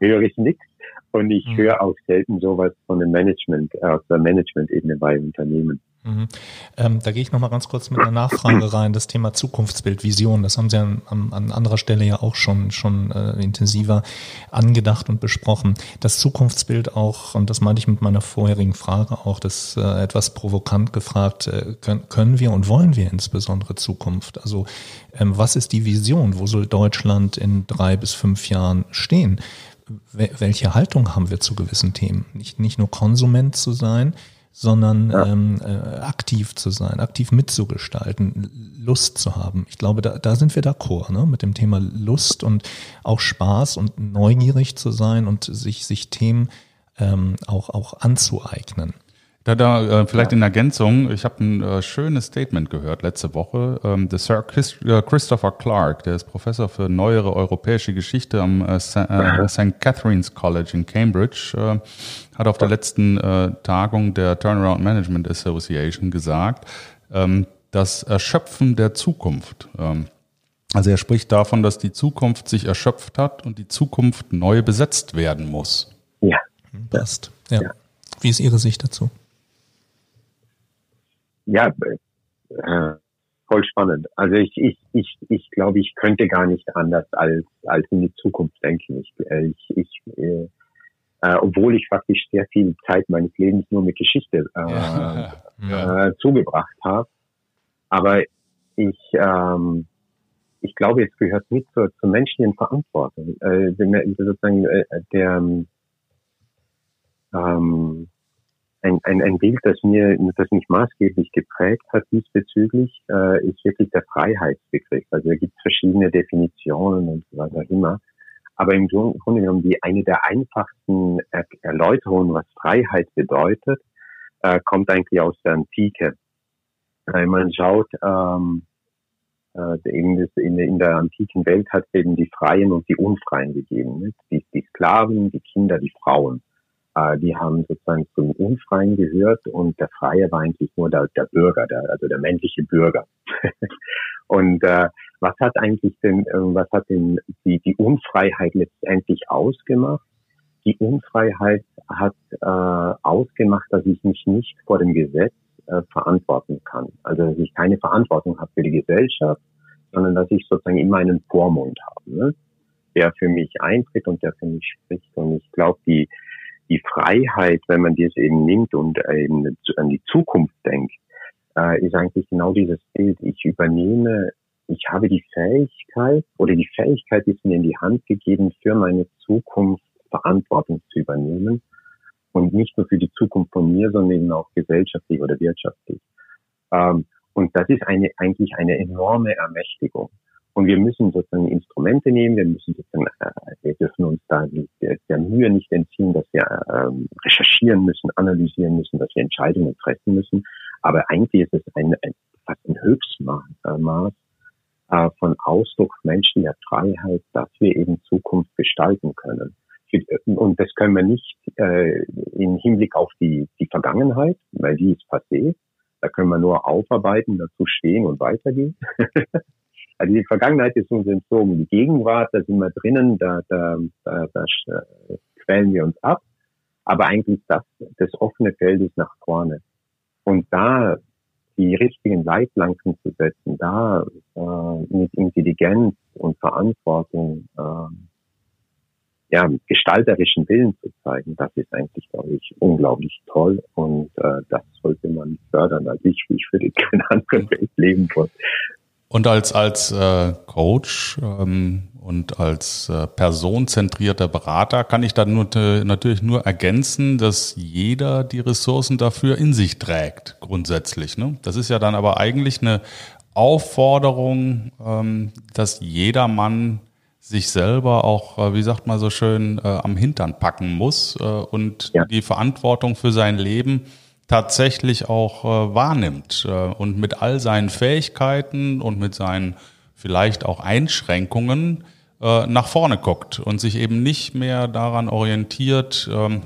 *laughs* höre ich nichts. Und ich mhm. höre auch selten sowas von dem Management, äh, aus der Management-Ebene bei Unternehmen. Mhm. Ähm, da gehe ich nochmal ganz kurz mit einer Nachfrage rein. Das Thema Zukunftsbild, Vision, das haben Sie an, an, an anderer Stelle ja auch schon, schon äh, intensiver angedacht und besprochen. Das Zukunftsbild auch, und das meinte ich mit meiner vorherigen Frage auch, das äh, etwas provokant gefragt, äh, können, können wir und wollen wir insbesondere Zukunft? Also ähm, was ist die Vision? Wo soll Deutschland in drei bis fünf Jahren stehen? welche Haltung haben wir zu gewissen Themen? Nicht, nicht nur Konsument zu sein, sondern ja. ähm, äh, aktiv zu sein, aktiv mitzugestalten, Lust zu haben. Ich glaube, da, da sind wir d'accord, ne? mit dem Thema Lust und auch Spaß und neugierig zu sein und sich, sich Themen ähm, auch, auch anzueignen. Da, da äh, vielleicht in Ergänzung, ich habe ein äh, schönes Statement gehört letzte Woche. Ähm, der Sir Chris, äh, Christopher Clark, der ist Professor für neuere europäische Geschichte am äh, St. Äh, Catherine's College in Cambridge, äh, hat auf der letzten äh, Tagung der Turnaround Management Association gesagt, ähm, das Erschöpfen der Zukunft. Ähm, also er spricht davon, dass die Zukunft sich erschöpft hat und die Zukunft neu besetzt werden muss. Ja. Passt. Ja. ja. Wie ist Ihre Sicht dazu? Ja, äh, voll spannend. Also ich, ich, ich, ich glaube, ich könnte gar nicht anders als, als in die Zukunft denken. Ich, äh, ich, ich äh, äh, obwohl ich faktisch sehr viel Zeit meines Lebens nur mit Geschichte äh, ja. *laughs* Ja. Äh, zugebracht habe. Aber ich, ähm, ich glaube, es gehört mit zur, zur menschlichen Verantwortung. Äh, äh, sozusagen, äh, der, ähm, ein, ein, ein Bild, das mir, das mich maßgeblich geprägt hat diesbezüglich, äh, ist wirklich der Freiheitsbegriff. Also da gibt es verschiedene Definitionen und was auch immer. Aber im Grunde genommen die eine der einfachsten er Erläuterungen, was Freiheit bedeutet, äh, kommt eigentlich aus der Antike. Wenn man schaut, ähm, äh, eben in, in, der antiken Welt hat es eben die Freien und die Unfreien gegeben. Ne? Die, die Sklaven, die Kinder, die Frauen. Äh, die haben sozusagen zum Unfreien gehört und der Freie war eigentlich nur der, der Bürger, der, also der männliche Bürger. *laughs* und äh, was hat eigentlich denn, äh, was hat denn die, die Unfreiheit letztendlich ausgemacht? Die Unfreiheit hat äh, ausgemacht, dass ich mich nicht vor dem Gesetz äh, verantworten kann. Also dass ich keine Verantwortung habe für die Gesellschaft, sondern dass ich sozusagen immer einen Vormund habe, ne? der für mich eintritt und der für mich spricht. Und ich glaube, die, die Freiheit, wenn man das eben nimmt und eben an die Zukunft denkt, äh, ist eigentlich genau dieses Bild. Ich übernehme, ich habe die Fähigkeit oder die Fähigkeit ist mir in die Hand gegeben, für meine Zukunft Verantwortung zu übernehmen. Und nicht nur für die Zukunft von mir, sondern eben auch gesellschaftlich oder wirtschaftlich. Ähm, und das ist eine, eigentlich eine enorme Ermächtigung. Und wir müssen sozusagen Instrumente nehmen, wir müssen sozusagen, äh, wir dürfen uns da der, Mühe nicht entziehen, dass wir ähm, recherchieren müssen, analysieren müssen, dass wir Entscheidungen treffen müssen. Aber eigentlich ist es ein, ein fast ein Höchstmaß äh, von Ausdruck menschlicher Freiheit, dass wir eben Zukunft gestalten können. Und das können wir nicht äh, im Hinblick auf die, die Vergangenheit, weil die ist passé. Da können wir nur aufarbeiten, dazu stehen und weitergehen. *laughs* Also die Vergangenheit ist uns entzogen. Die Gegenwart, da sind wir drinnen, da, da, da, da quälen wir uns ab. Aber eigentlich das, das offene Feld ist nach vorne. Und da die richtigen Leitplanken zu setzen, da äh, mit Intelligenz und Verantwortung äh, ja, gestalterischen Willen zu zeigen, das ist eigentlich, glaube ich, unglaublich toll und äh, das sollte man fördern. Also ich, ich würde *laughs* in keiner anderen Welt leben wollen. Und als, als äh, Coach ähm, und als äh, personenzentrierter Berater kann ich dann nur, natürlich nur ergänzen, dass jeder die Ressourcen dafür in sich trägt, grundsätzlich. Ne? Das ist ja dann aber eigentlich eine Aufforderung, ähm, dass jeder Mann sich selber auch, äh, wie sagt man so schön, äh, am Hintern packen muss äh, und ja. die Verantwortung für sein Leben tatsächlich auch äh, wahrnimmt äh, und mit all seinen Fähigkeiten und mit seinen vielleicht auch Einschränkungen äh, nach vorne guckt und sich eben nicht mehr daran orientiert, ähm,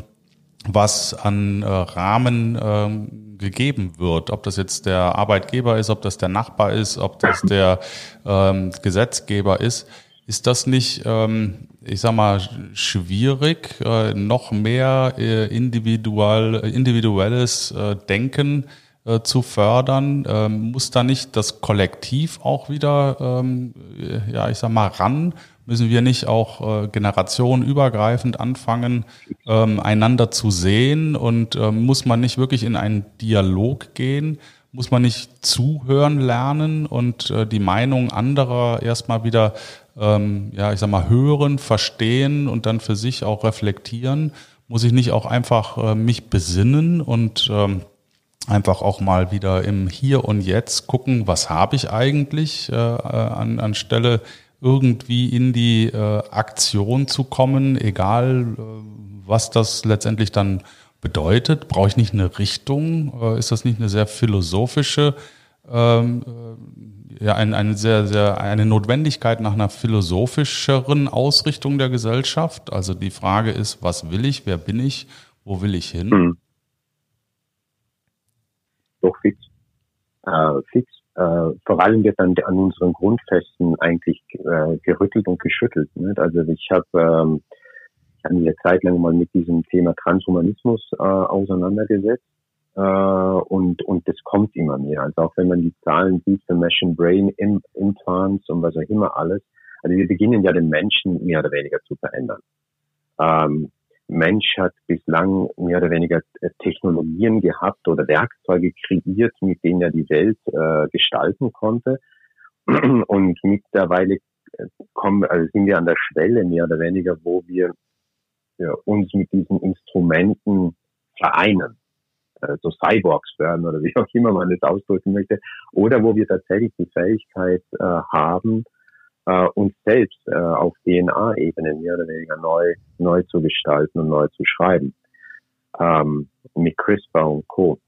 was an äh, Rahmen ähm, gegeben wird, ob das jetzt der Arbeitgeber ist, ob das der Nachbar ist, ob das der ähm, Gesetzgeber ist. Ist das nicht ähm, ich sag mal, schwierig, äh, noch mehr äh, individual, individuelles äh, Denken äh, zu fördern? Ähm, muss da nicht das Kollektiv auch wieder, ähm, ja, ich sag mal, ran? Müssen wir nicht auch äh, generationenübergreifend anfangen, ähm, einander zu sehen? Und ähm, muss man nicht wirklich in einen Dialog gehen? Muss man nicht zuhören lernen und äh, die Meinung anderer erstmal wieder ähm, ja, ich sag mal, hören, verstehen und dann für sich auch reflektieren? Muss ich nicht auch einfach äh, mich besinnen und ähm, einfach auch mal wieder im Hier und Jetzt gucken, was habe ich eigentlich, äh, äh an, anstelle irgendwie in die äh, Aktion zu kommen, egal äh, was das letztendlich dann bedeutet. Brauche ich nicht eine Richtung? Äh, ist das nicht eine sehr philosophische ähm, ja, ein, eine sehr, sehr, eine Notwendigkeit nach einer philosophischeren Ausrichtung der Gesellschaft. Also die Frage ist, was will ich, wer bin ich, wo will ich hin? Mhm. Doch fix. Äh, fix. Äh, vor allem wird dann an unseren Grundfesten eigentlich äh, gerüttelt und geschüttelt. Nicht? Also ich habe ähm, habe mich eine Zeit lang mal mit diesem Thema Transhumanismus äh, auseinandergesetzt äh, und, und das kommt immer mehr. Also auch wenn man die Zahlen sieht für Machine Brain Implants und was auch immer alles. Also wir beginnen ja den Menschen mehr oder weniger zu verändern. Ähm, Mensch hat bislang mehr oder weniger äh, Technologien gehabt oder Werkzeuge kreiert, mit denen er die Welt äh, gestalten konnte. Und mittlerweile äh, kommen, also sind wir an der Schwelle mehr oder weniger, wo wir ja, uns mit diesen Instrumenten vereinen. äh, so Cyborgs werden oder *laughs* wie auch immer man es ausdrücken möchte, oder wo wir tatsächlich die Fähigkeit äh, haben, äh, uns selbst äh, auf DNA-Ebene mehr oder weniger neu, neu zu gestalten und neu zu schreiben. Ähm, mit CRISPR und Co.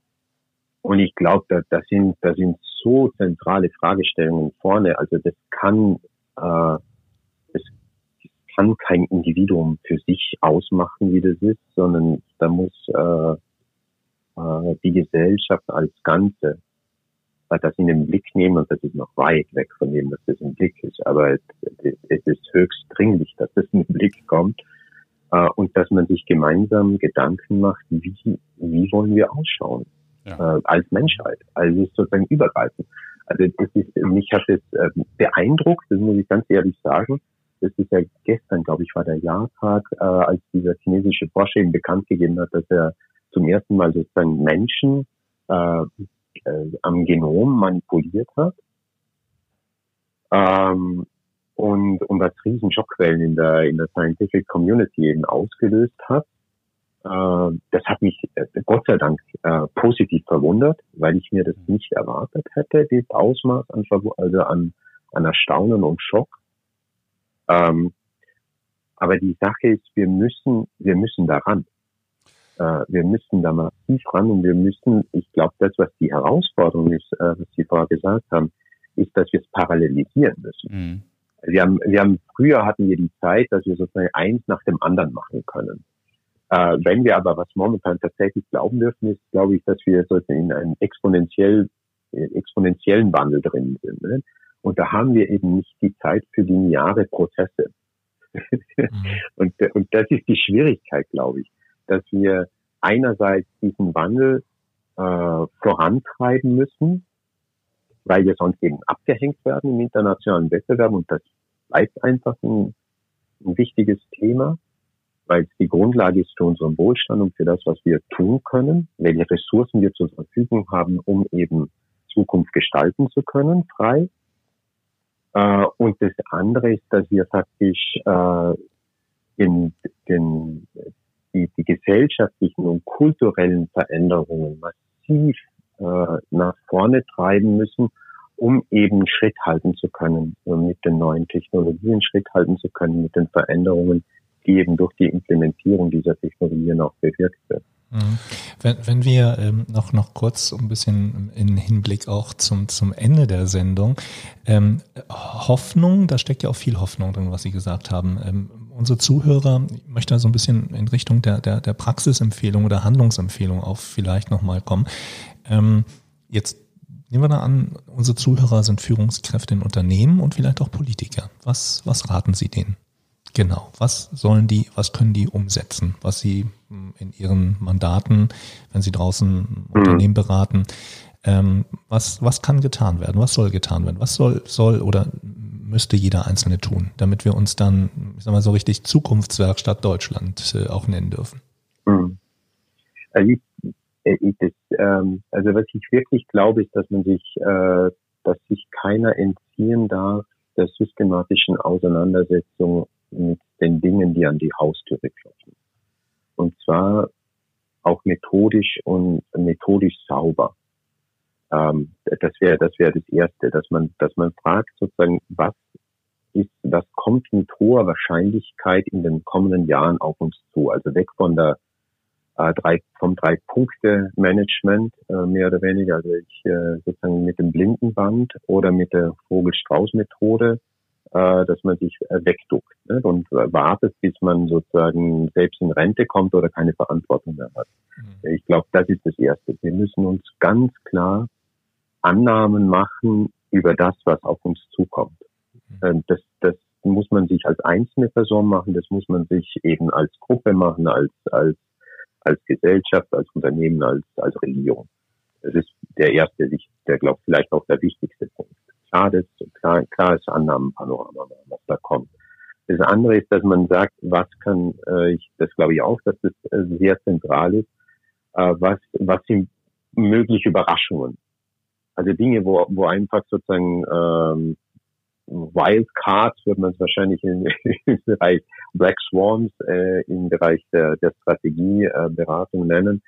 Und ich glaube, da, da, sind, da sind so zentrale Fragestellungen vorne. Also das kann, äh, das kann kein Individuum für sich ausmachen, wie das ist, sondern da muss äh, äh, die Gesellschaft als Ganze das in den Blick nehmen und das ist noch weit weg von dem, dass das im Blick ist. Aber es, es ist höchst dringlich, dass das in den Blick kommt äh, und dass man sich gemeinsam Gedanken macht, wie, wie wollen wir ausschauen ja. äh, als Menschheit. Also es ist sozusagen übergreifend. Also das ist, mich hat es äh, beeindruckt, das muss ich ganz ehrlich sagen. Das ist ja gestern, glaube ich, war der Jahrtag, äh, als dieser chinesische Forscher ihm bekannt gegeben hat, dass er zum ersten Mal sozusagen Menschen äh, äh, am Genom manipuliert hat. Ähm, und, und das riesen Schockwellen in der, in der Scientific Community eben ausgelöst hat. Äh, das hat mich äh, Gott sei Dank äh, positiv verwundert, weil ich mir das nicht erwartet hätte, dieses Ausmaß an, also an, an Erstaunen und Schock. Ähm, aber die Sache ist, wir müssen, wir müssen daran. Äh, wir müssen da massiv ran und wir müssen, ich glaube, das, was die Herausforderung ist, äh, was Sie vorher gesagt haben, ist, dass wir es parallelisieren müssen. Mhm. Wir haben, wir haben, früher hatten wir die Zeit, dass wir sozusagen eins nach dem anderen machen können. Äh, wenn wir aber was momentan tatsächlich glauben dürfen, ist, glaube ich, dass wir sozusagen in einem exponentiell, äh, exponentiellen Wandel drin sind. Ne? Und da haben wir eben nicht die Zeit für lineare Prozesse. Mhm. *laughs* und, und das ist die Schwierigkeit, glaube ich, dass wir einerseits diesen Wandel äh, vorantreiben müssen, weil wir sonst eben abgehängt werden im internationalen Wettbewerb und das bleibt einfach ein, ein wichtiges Thema, weil es die Grundlage ist für unseren Wohlstand und für das, was wir tun können, welche Ressourcen wir zur Verfügung haben, um eben Zukunft gestalten zu können, frei. Äh, und das andere ist, dass wir faktisch äh, den, den, die, die gesellschaftlichen und kulturellen Veränderungen massiv äh, nach vorne treiben müssen, um eben Schritt halten zu können, mit den neuen Technologien Schritt halten zu können, mit den Veränderungen, die eben durch die Implementierung dieser Technologien auch bewirkt wird. Mhm. Wenn, wenn wir ähm, noch, noch kurz ein bisschen in Hinblick auch zum, zum Ende der Sendung, ähm, Hoffnung, da steckt ja auch viel Hoffnung drin, was Sie gesagt haben. Ähm, unsere Zuhörer, ich möchte da so ein bisschen in Richtung der, der, der Praxisempfehlung oder Handlungsempfehlung auch vielleicht nochmal kommen. Ähm, jetzt nehmen wir da an, unsere Zuhörer sind Führungskräfte in Unternehmen und vielleicht auch Politiker. Was, was raten Sie denen? Genau. Was sollen die, was können die umsetzen, was sie hm, in ihren Mandaten, wenn sie draußen mhm. Unternehmen beraten, ähm, was, was kann getan werden? Was soll getan werden? Was soll, soll oder müsste jeder Einzelne tun, damit wir uns dann, ich sag mal so richtig Zukunftswerkstatt Deutschland äh, auch nennen dürfen? Mhm. Also, ich, äh, ich, das, ähm, also was ich wirklich glaube, ist, dass man sich, äh, dass sich keiner entziehen darf der systematischen Auseinandersetzung mit den Dingen, die an die Haustüre klopfen. Und zwar auch methodisch und methodisch sauber. Ähm, das wäre das wäre das erste, dass man dass man fragt sozusagen, was ist, was kommt mit hoher Wahrscheinlichkeit in den kommenden Jahren auf uns zu? Also weg von der äh, drei, vom Drei-Punkte-Management, äh, mehr oder weniger, also ich äh, sozusagen mit dem Blindenband oder mit der Vogel-Strauß-Methode äh, dass man sich äh, wegduckt ne? und wartet, bis man sozusagen selbst in Rente kommt oder keine Verantwortung mehr hat. Mhm. Ich glaube, das ist das Erste. Wir müssen uns ganz klar Annahmen machen über das, was auf uns zukommt. Mhm. Das, das muss man sich als einzelne Person machen, das muss man sich eben als Gruppe machen, als, als, als Gesellschaft, als Unternehmen, als, als Regierung. Das ist der erste, der glaube vielleicht auch der wichtigste Punkt klares, klar, klares Annahmenpanorama, was da kommt. Das andere ist, dass man sagt, was kann, äh, ich, das glaube ich auch, dass das äh, sehr zentral ist, äh, was, was sind mögliche Überraschungen? Also Dinge, wo, wo einfach sozusagen ähm, Wildcards, wird man es wahrscheinlich in, *laughs* im Bereich Black Swans, äh, im Bereich der, der Strategieberatung äh, nennen,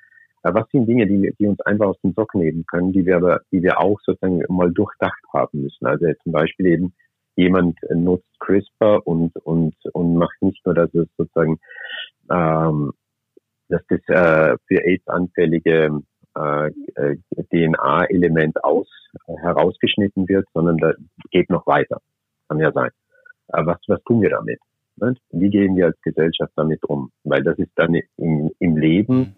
was sind Dinge, die, die uns einfach aus dem Sock nehmen können, die wir die wir auch sozusagen mal durchdacht haben müssen? Also zum Beispiel eben jemand nutzt CRISPR und und und macht nicht nur, dass es sozusagen ähm, dass das äh, für AIDS anfällige äh, äh DNA-Element aus äh, herausgeschnitten wird, sondern da geht noch weiter. Kann ja sein. Aber was was tun wir damit? Wie gehen wir als Gesellschaft damit um? Weil das ist dann im, im Leben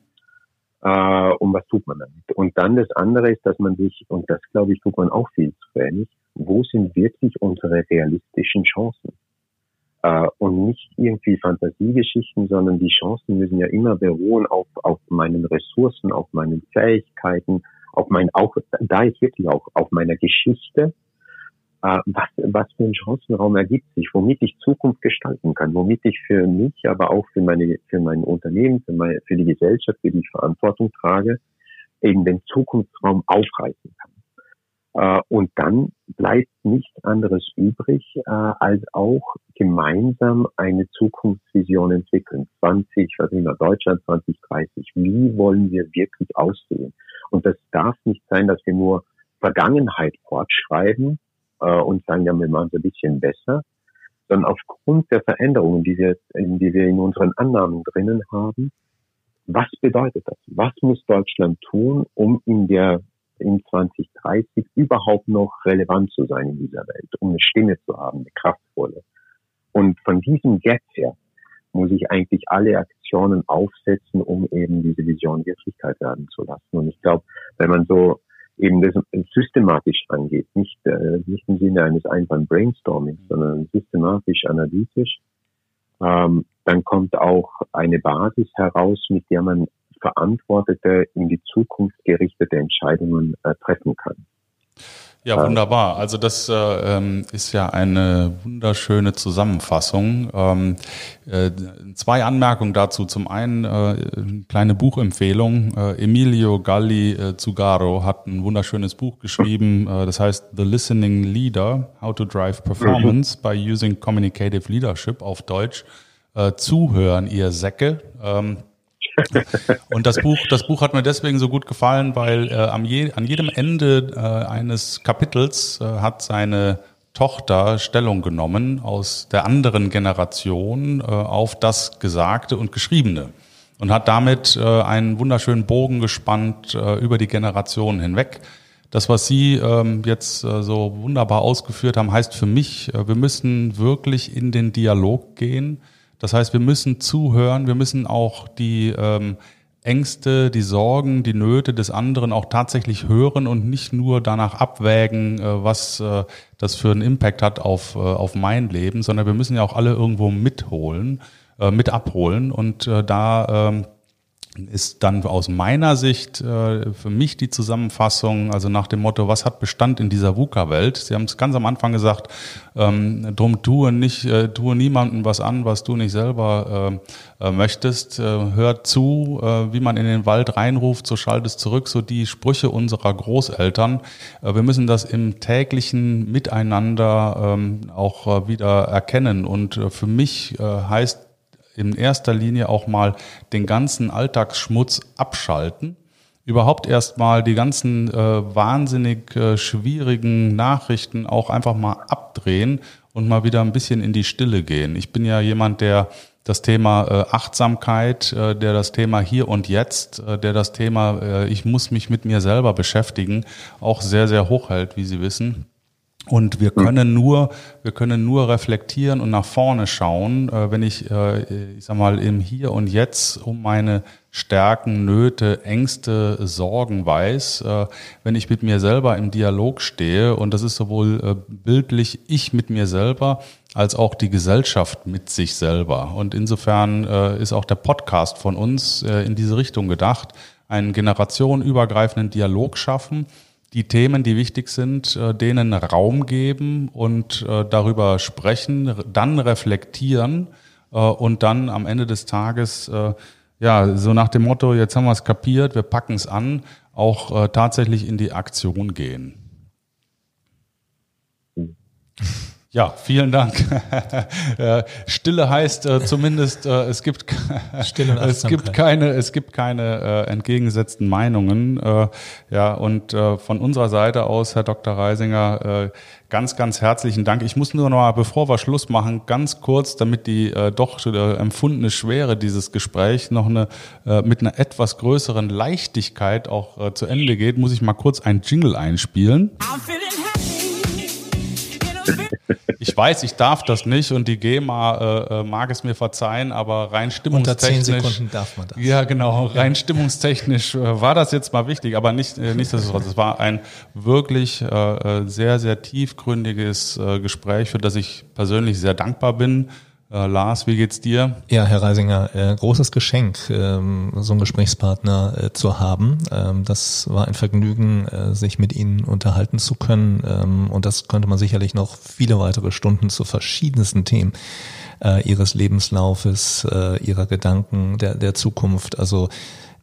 äh, und was tut man damit? Und dann das andere ist, dass man sich, und das glaube ich, tut man auch viel zu wenig, wo sind wirklich unsere realistischen Chancen? Äh, und nicht irgendwie Fantasiegeschichten, sondern die Chancen müssen ja immer beruhen auf, auf meinen Ressourcen, auf meinen Fähigkeiten, auf mein, auch, da ist wirklich auch auf meiner Geschichte, äh, was, was für ein Chancenraum ergibt sich, womit ich Zukunft gestalten kann, womit ich für mich, aber auch für meine, für mein Unternehmen, für, meine, für die Gesellschaft, für die ich Verantwortung trage, eben den Zukunftsraum aufreißen kann. Äh, und dann bleibt nichts anderes übrig, äh, als auch gemeinsam eine Zukunftsvision entwickeln. 20, was immer, Deutschland 2030. Wie wollen wir wirklich aussehen? Und das darf nicht sein, dass wir nur Vergangenheit fortschreiben, und sagen, ja, wir machen es ein bisschen besser, sondern aufgrund der Veränderungen, die wir, die wir in unseren Annahmen drinnen haben, was bedeutet das? Was muss Deutschland tun, um in der in 2030 überhaupt noch relevant zu sein in dieser Welt, um eine Stimme zu haben, eine kraftvolle. Und von diesem Gap her muss ich eigentlich alle Aktionen aufsetzen, um eben diese Vision Wirklichkeit werden zu lassen. Und ich glaube, wenn man so eben das systematisch angeht, nicht, äh, nicht im Sinne eines einfachen Brainstormings, sondern systematisch, analytisch, ähm, dann kommt auch eine Basis heraus, mit der man verantwortete, in die Zukunft gerichtete Entscheidungen äh, treffen kann. Ja, wunderbar. Also das äh, ähm, ist ja eine wunderschöne Zusammenfassung. Ähm, äh, zwei Anmerkungen dazu. Zum einen äh, eine kleine Buchempfehlung. Äh, Emilio Galli äh, Zugaro hat ein wunderschönes Buch geschrieben. Äh, das heißt The Listening Leader: How to Drive Performance mhm. by Using Communicative Leadership auf Deutsch. Zuhören, ihr Säcke. Ähm, und das Buch, das Buch hat mir deswegen so gut gefallen, weil äh, am je, an jedem Ende äh, eines Kapitels äh, hat seine Tochter Stellung genommen aus der anderen Generation äh, auf das Gesagte und Geschriebene und hat damit äh, einen wunderschönen Bogen gespannt äh, über die Generationen hinweg. Das, was Sie ähm, jetzt äh, so wunderbar ausgeführt haben, heißt für mich, äh, wir müssen wirklich in den Dialog gehen das heißt, wir müssen zuhören, wir müssen auch die ähm, Ängste, die Sorgen, die Nöte des anderen auch tatsächlich hören und nicht nur danach abwägen, äh, was äh, das für einen Impact hat auf, äh, auf mein Leben, sondern wir müssen ja auch alle irgendwo mitholen, äh, mit abholen und äh, da ähm, ist dann aus meiner Sicht äh, für mich die Zusammenfassung, also nach dem Motto, was hat Bestand in dieser VUCA-Welt? Sie haben es ganz am Anfang gesagt, ähm, drum tue nicht, äh, tue niemandem was an, was du nicht selber äh, äh, möchtest. Äh, hört zu, äh, wie man in den Wald reinruft, so schallt es zurück, so die Sprüche unserer Großeltern. Wir müssen das im täglichen Miteinander ähm, auch wieder erkennen. Und für mich heißt in erster Linie auch mal den ganzen Alltagsschmutz abschalten. Überhaupt erstmal die ganzen äh, wahnsinnig äh, schwierigen Nachrichten auch einfach mal abdrehen und mal wieder ein bisschen in die Stille gehen. Ich bin ja jemand, der das Thema äh, Achtsamkeit, äh, der das Thema hier und jetzt, äh, der das Thema äh, ich muss mich mit mir selber beschäftigen, auch sehr, sehr hoch hält, wie Sie wissen. Und wir können nur, wir können nur reflektieren und nach vorne schauen, äh, wenn ich, äh, ich sag mal, im Hier und Jetzt um meine Stärken, Nöte, Ängste, Sorgen weiß, äh, wenn ich mit mir selber im Dialog stehe. Und das ist sowohl bildlich ich mit mir selber als auch die Gesellschaft mit sich selber. Und insofern ist auch der Podcast von uns in diese Richtung gedacht, einen generationenübergreifenden Dialog schaffen die Themen, die wichtig sind, äh, denen Raum geben und äh, darüber sprechen, dann reflektieren äh, und dann am Ende des Tages, ja, so nach dem Motto, jetzt haben wir es kapiert, wir packen es an, auch tatsächlich in die Aktion gehen. Ja, vielen Dank. *laughs* Stille heißt äh, zumindest, äh, es gibt *laughs* Stille es gibt keine, es gibt keine äh, entgegengesetzten Meinungen. Äh, ja, und äh, von unserer Seite aus, Herr Dr. Reisinger, äh, ganz, ganz herzlichen Dank. Ich muss nur noch mal, bevor wir Schluss machen, ganz kurz, damit die äh, doch äh, empfundene Schwere dieses Gespräch noch eine äh, mit einer etwas größeren Leichtigkeit auch äh, zu Ende geht, muss ich mal kurz ein Jingle einspielen. I'm feeling ich weiß, ich darf das nicht und die GEMA äh, äh, mag es mir verzeihen, aber rein stimmungstechnisch. Unter 10 Sekunden darf man das. Ja, genau. Rein stimmungstechnisch äh, war das jetzt mal wichtig, aber nicht, äh, nichtsdestotrotz. Es war ein wirklich äh, äh, sehr, sehr tiefgründiges äh, Gespräch, für das ich persönlich sehr dankbar bin. Äh, Lars, wie geht's dir? Ja, Herr Reisinger, äh, großes Geschenk, ähm, so einen Gesprächspartner äh, zu haben. Ähm, das war ein Vergnügen, äh, sich mit Ihnen unterhalten zu können. Ähm, und das könnte man sicherlich noch viele weitere Stunden zu verschiedensten Themen äh, Ihres Lebenslaufes, äh, Ihrer Gedanken, der, der Zukunft. Also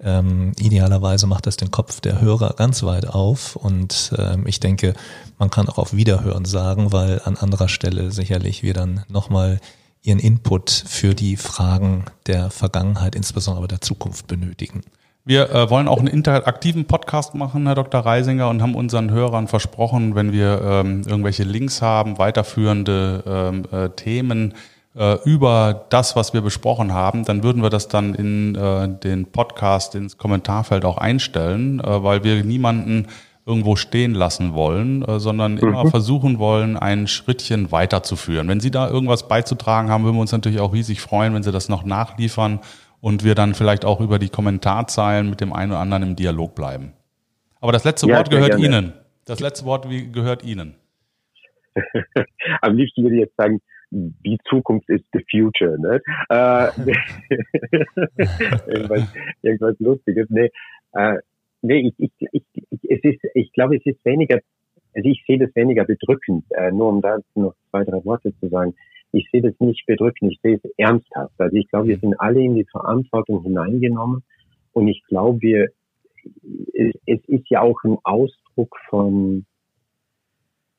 ähm, idealerweise macht das den Kopf der Hörer ganz weit auf und ähm, ich denke, man kann auch auf Wiederhören sagen, weil an anderer Stelle sicherlich wir dann nochmal Ihren Input für die Fragen der Vergangenheit, insbesondere aber der Zukunft benötigen. Wir äh, wollen auch einen interaktiven Podcast machen, Herr Dr. Reisinger, und haben unseren Hörern versprochen, wenn wir ähm, irgendwelche Links haben, weiterführende ähm, äh, Themen äh, über das, was wir besprochen haben, dann würden wir das dann in äh, den Podcast, ins Kommentarfeld auch einstellen, äh, weil wir niemanden irgendwo stehen lassen wollen, äh, sondern immer mhm. versuchen wollen, ein Schrittchen weiterzuführen. Wenn Sie da irgendwas beizutragen haben, würden wir uns natürlich auch riesig freuen, wenn Sie das noch nachliefern und wir dann vielleicht auch über die Kommentarzeilen mit dem einen oder anderen im Dialog bleiben. Aber das letzte ja, Wort gehört gerne. Ihnen. Das letzte Wort gehört Ihnen. *laughs* Am liebsten würde ich jetzt sagen, die Zukunft ist the future. Ne? Äh, *laughs* irgendwas, irgendwas Lustiges. Nee, äh, nee, ich, ich, ich, es ist, ich glaube, es ist weniger, also ich sehe das weniger bedrückend, äh, nur um da noch zwei, drei Worte zu sagen. Ich sehe das nicht bedrückend, ich sehe es ernsthaft. Also ich glaube, wir sind alle in die Verantwortung hineingenommen und ich glaube, wir, es, es ist ja auch ein Ausdruck von,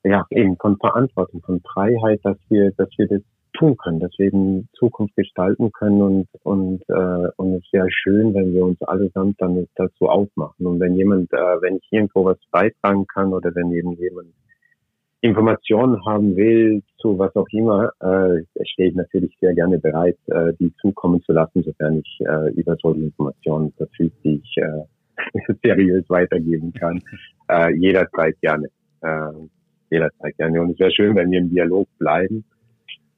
ja, eben von Verantwortung, von Freiheit, dass wir, dass wir das tun können, dass wir eben Zukunft gestalten können und und äh, und es wäre schön, wenn wir uns allesamt dann dazu aufmachen und wenn jemand, äh, wenn ich irgendwo was beitragen kann oder wenn eben jemand Informationen haben will zu was auch immer, äh, stehe ich natürlich sehr gerne bereit, äh, die zukommen zu lassen, sofern ich äh, über solche Informationen verfüge, die ich äh, *laughs* seriös weitergeben kann. Äh, jederzeit gerne. Äh, jederzeit gerne. Und es wäre schön, wenn wir im Dialog bleiben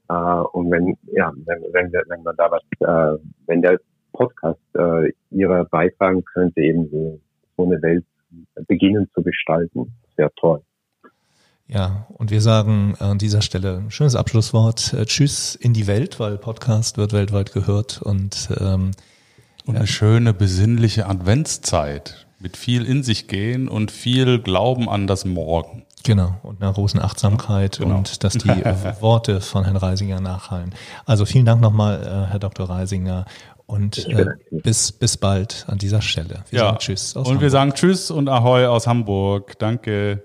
äh, und wenn, ja, wenn, wenn, wir, wenn man da was, äh, wenn der Podcast äh, ihrer beitragen könnte, eben so, so eine Welt beginnen zu gestalten, sehr toll. Ja, und wir sagen an dieser Stelle ein schönes Abschlusswort. Äh, tschüss in die Welt, weil Podcast wird weltweit gehört und, ähm, und eine schöne besinnliche Adventszeit mit viel in sich gehen und viel Glauben an das Morgen. Genau, und einer großen Achtsamkeit genau. und dass die *laughs* Worte von Herrn Reisinger nachhallen. Also vielen Dank nochmal, äh, Herr Dr. Reisinger. Und äh, bis, bis bald an dieser Stelle. Wir ja. sagen Tschüss. und Hamburg. wir sagen Tschüss und Ahoi aus Hamburg. Danke.